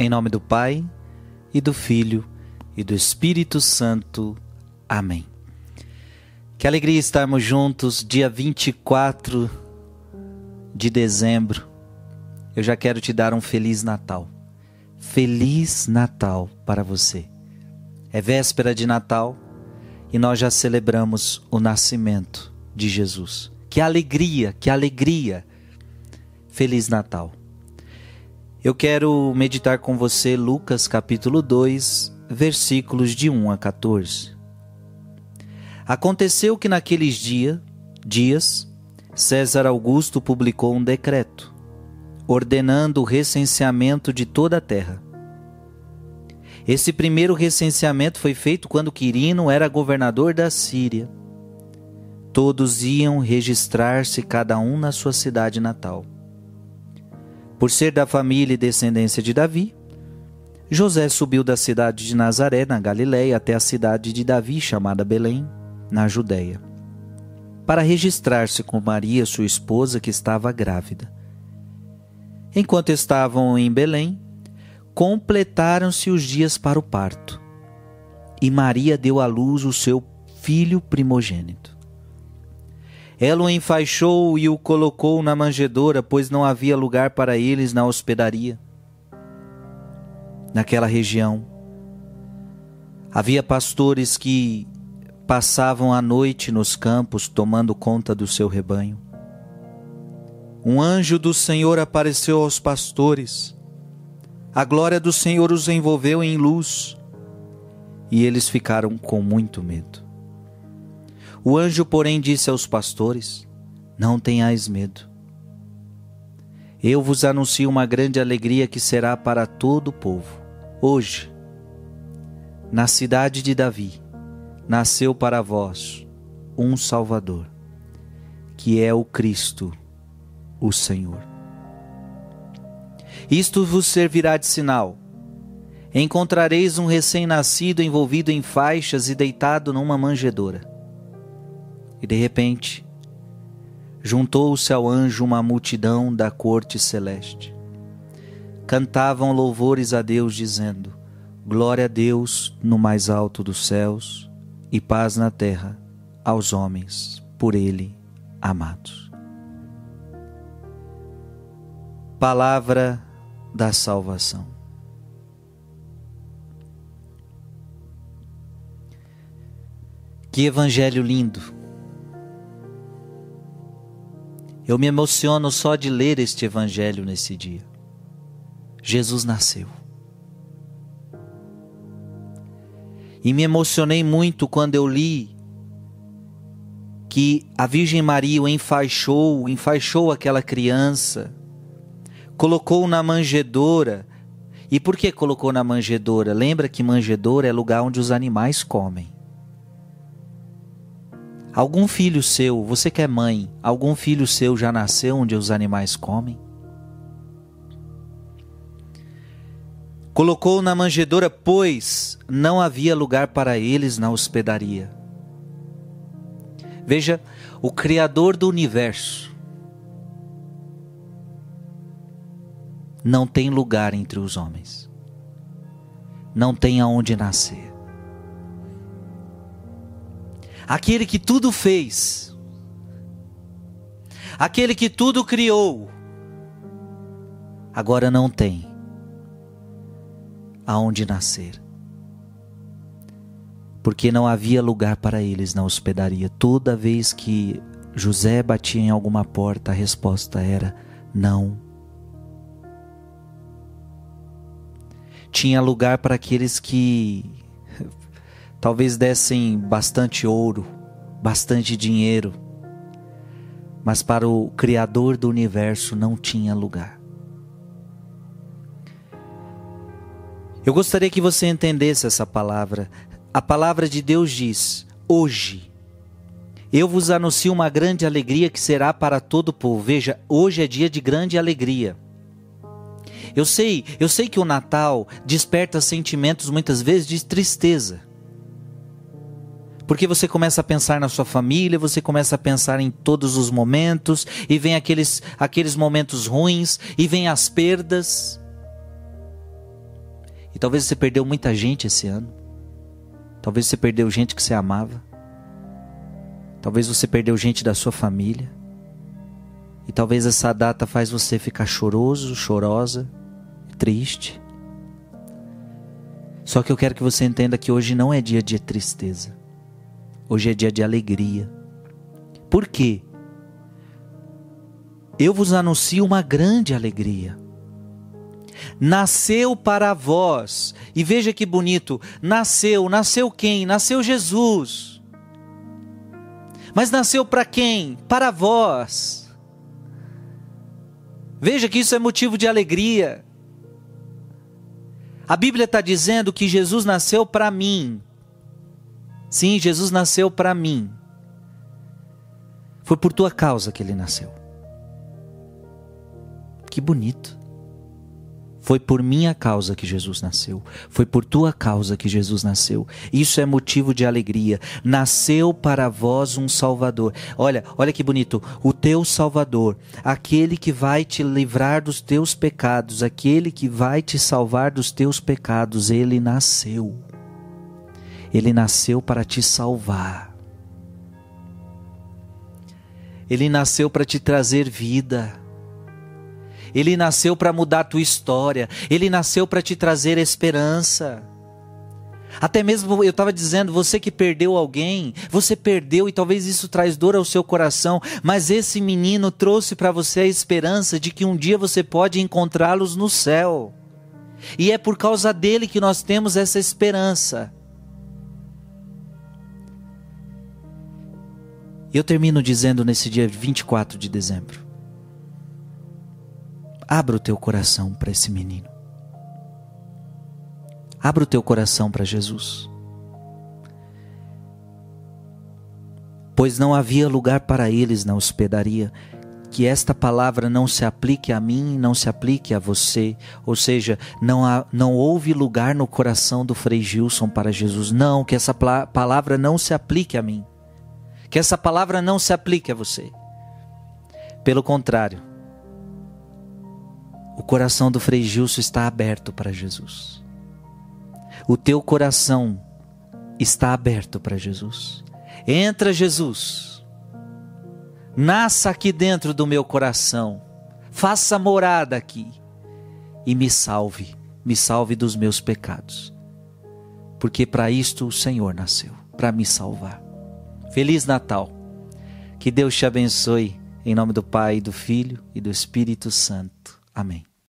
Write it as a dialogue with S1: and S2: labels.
S1: Em nome do Pai, e do Filho, e do Espírito Santo. Amém. Que alegria estarmos juntos, dia 24 de dezembro. Eu já quero te dar um Feliz Natal. Feliz Natal para você. É véspera de Natal e nós já celebramos o nascimento de Jesus. Que alegria, que alegria! Feliz Natal. Eu quero meditar com você Lucas capítulo 2, versículos de 1 a 14. Aconteceu que naqueles dia, dias, César Augusto publicou um decreto ordenando o recenseamento de toda a terra. Esse primeiro recenseamento foi feito quando Quirino era governador da Síria. Todos iam registrar-se, cada um na sua cidade natal. Por ser da família e descendência de Davi, José subiu da cidade de Nazaré, na Galiléia, até a cidade de Davi, chamada Belém, na Judéia, para registrar-se com Maria, sua esposa, que estava grávida. Enquanto estavam em Belém, completaram-se os dias para o parto, e Maria deu à luz o seu filho primogênito. Ela o enfaixou e o colocou na manjedoura, pois não havia lugar para eles na hospedaria. Naquela região, havia pastores que passavam a noite nos campos tomando conta do seu rebanho. Um anjo do Senhor apareceu aos pastores. A glória do Senhor os envolveu em luz e eles ficaram com muito medo. O anjo, porém, disse aos pastores: Não tenhais medo. Eu vos anuncio uma grande alegria que será para todo o povo. Hoje, na cidade de Davi, nasceu para vós um Salvador, que é o Cristo, o Senhor. Isto vos servirá de sinal. Encontrareis um recém-nascido envolvido em faixas e deitado numa manjedoura. E de repente, juntou-se ao anjo uma multidão da corte celeste. Cantavam louvores a Deus, dizendo: Glória a Deus no mais alto dos céus e paz na terra aos homens por Ele amados. Palavra da salvação. Que evangelho lindo! Eu me emociono só de ler este evangelho nesse dia. Jesus nasceu. E me emocionei muito quando eu li que a Virgem Maria o enfaixou, enfaixou aquela criança, colocou na manjedoura. E por que colocou na manjedoura? Lembra que manjedoura é lugar onde os animais comem. Algum filho seu, você que é mãe, algum filho seu já nasceu onde os animais comem? Colocou na manjedoura, pois não havia lugar para eles na hospedaria. Veja, o Criador do universo não tem lugar entre os homens, não tem aonde nascer aquele que tudo fez, aquele que tudo criou, agora não tem aonde nascer. Porque não havia lugar para eles na hospedaria. Toda vez que José batia em alguma porta, a resposta era não. Tinha lugar para aqueles que talvez dessem bastante ouro, bastante dinheiro, mas para o Criador do universo não tinha lugar. Eu gostaria que você entendesse essa palavra. A palavra de Deus diz: hoje. Eu vos anuncio uma grande alegria que será para todo o povo. Veja, hoje é dia de grande alegria. Eu sei, eu sei que o Natal desperta sentimentos muitas vezes de tristeza. Porque você começa a pensar na sua família, você começa a pensar em todos os momentos, e vem aqueles, aqueles momentos ruins, e vem as perdas. talvez você perdeu muita gente esse ano. Talvez você perdeu gente que você amava. Talvez você perdeu gente da sua família. E talvez essa data faz você ficar choroso, chorosa, triste. Só que eu quero que você entenda que hoje não é dia de tristeza. Hoje é dia de alegria. Por quê? Eu vos anuncio uma grande alegria. Nasceu para vós, e veja que bonito: nasceu, nasceu quem? Nasceu Jesus. Mas nasceu para quem? Para vós. Veja que isso é motivo de alegria. A Bíblia está dizendo que Jesus nasceu para mim. Sim, Jesus nasceu para mim. Foi por tua causa que ele nasceu. Que bonito. Foi por minha causa que Jesus nasceu. Foi por tua causa que Jesus nasceu. Isso é motivo de alegria. Nasceu para vós um Salvador. Olha, olha que bonito. O teu Salvador, aquele que vai te livrar dos teus pecados, aquele que vai te salvar dos teus pecados, ele nasceu. Ele nasceu para te salvar. Ele nasceu para te trazer vida. Ele nasceu para mudar a tua história. Ele nasceu para te trazer esperança. Até mesmo eu estava dizendo, você que perdeu alguém, você perdeu e talvez isso traz dor ao seu coração, mas esse menino trouxe para você a esperança de que um dia você pode encontrá-los no céu. E é por causa dele que nós temos essa esperança. Eu termino dizendo nesse dia 24 de dezembro: Abra o teu coração para esse menino. Abra o teu coração para Jesus. Pois não havia lugar para eles na hospedaria. Que esta palavra não se aplique a mim, não se aplique a você. Ou seja, não, há, não houve lugar no coração do Frei Gilson para Jesus. Não, que essa palavra não se aplique a mim. Que essa palavra não se aplique a você. Pelo contrário, o coração do Frei Gilson está aberto para Jesus. O teu coração está aberto para Jesus. Entra, Jesus. Nasça aqui dentro do meu coração. Faça morada aqui. E me salve. Me salve dos meus pecados. Porque para isto o Senhor nasceu para me salvar. Feliz Natal. Que Deus te abençoe. Em nome do Pai, do Filho e do Espírito Santo. Amém.